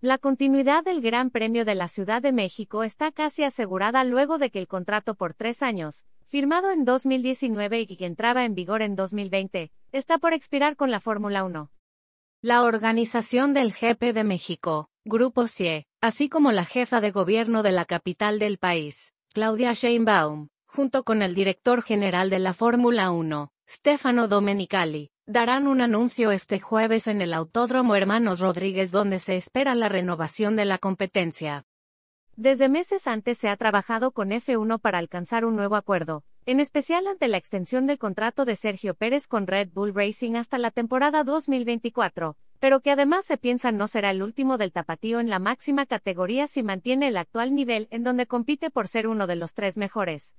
La continuidad del Gran Premio de la Ciudad de México está casi asegurada luego de que el contrato por tres años, firmado en 2019 y que entraba en vigor en 2020, está por expirar con la Fórmula 1. La organización del GP de México, Grupo CIE, así como la jefa de gobierno de la capital del país, Claudia Sheinbaum, junto con el director general de la Fórmula 1, Stefano Domenicali, darán un anuncio este jueves en el Autódromo Hermanos Rodríguez donde se espera la renovación de la competencia. Desde meses antes se ha trabajado con F1 para alcanzar un nuevo acuerdo, en especial ante la extensión del contrato de Sergio Pérez con Red Bull Racing hasta la temporada 2024, pero que además se piensa no será el último del tapatío en la máxima categoría si mantiene el actual nivel en donde compite por ser uno de los tres mejores.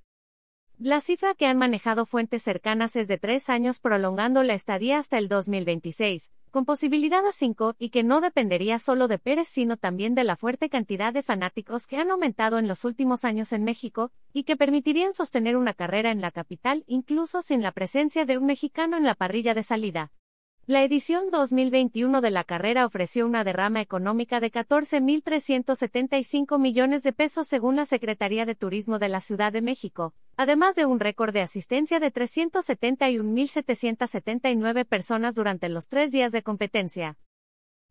La cifra que han manejado fuentes cercanas es de tres años prolongando la estadía hasta el 2026, con posibilidad a cinco y que no dependería solo de Pérez sino también de la fuerte cantidad de fanáticos que han aumentado en los últimos años en México, y que permitirían sostener una carrera en la capital incluso sin la presencia de un mexicano en la parrilla de salida. La edición 2021 de la carrera ofreció una derrama económica de 14.375 millones de pesos según la Secretaría de Turismo de la Ciudad de México, además de un récord de asistencia de 371.779 personas durante los tres días de competencia.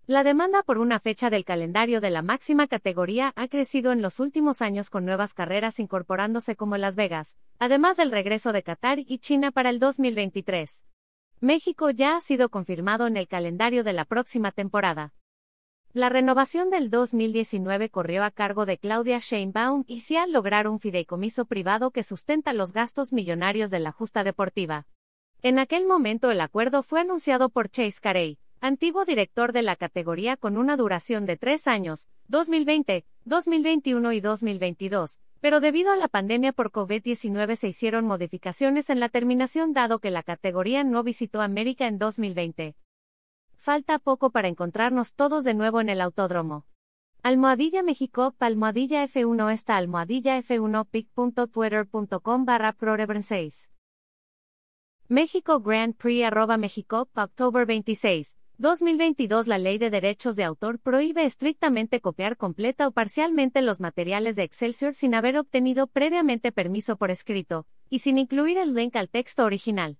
La demanda por una fecha del calendario de la máxima categoría ha crecido en los últimos años con nuevas carreras incorporándose como Las Vegas, además del regreso de Qatar y China para el 2023. México ya ha sido confirmado en el calendario de la próxima temporada. La renovación del 2019 corrió a cargo de Claudia Sheinbaum y se ha lograr un fideicomiso privado que sustenta los gastos millonarios de la justa deportiva. En aquel momento el acuerdo fue anunciado por Chase Carey, antiguo director de la categoría con una duración de tres años, 2020, 2021 y 2022, pero debido a la pandemia por COVID-19 se hicieron modificaciones en la terminación dado que la categoría no visitó América en 2020. Falta poco para encontrarnos todos de nuevo en el autódromo. Almohadilla México, Almohadilla F1 esta Almohadilla F1 pic.twitter.com barra 6. México Grand Prix arroba México, October 26. 2022 La Ley de Derechos de Autor prohíbe estrictamente copiar completa o parcialmente los materiales de Excelsior sin haber obtenido previamente permiso por escrito, y sin incluir el link al texto original.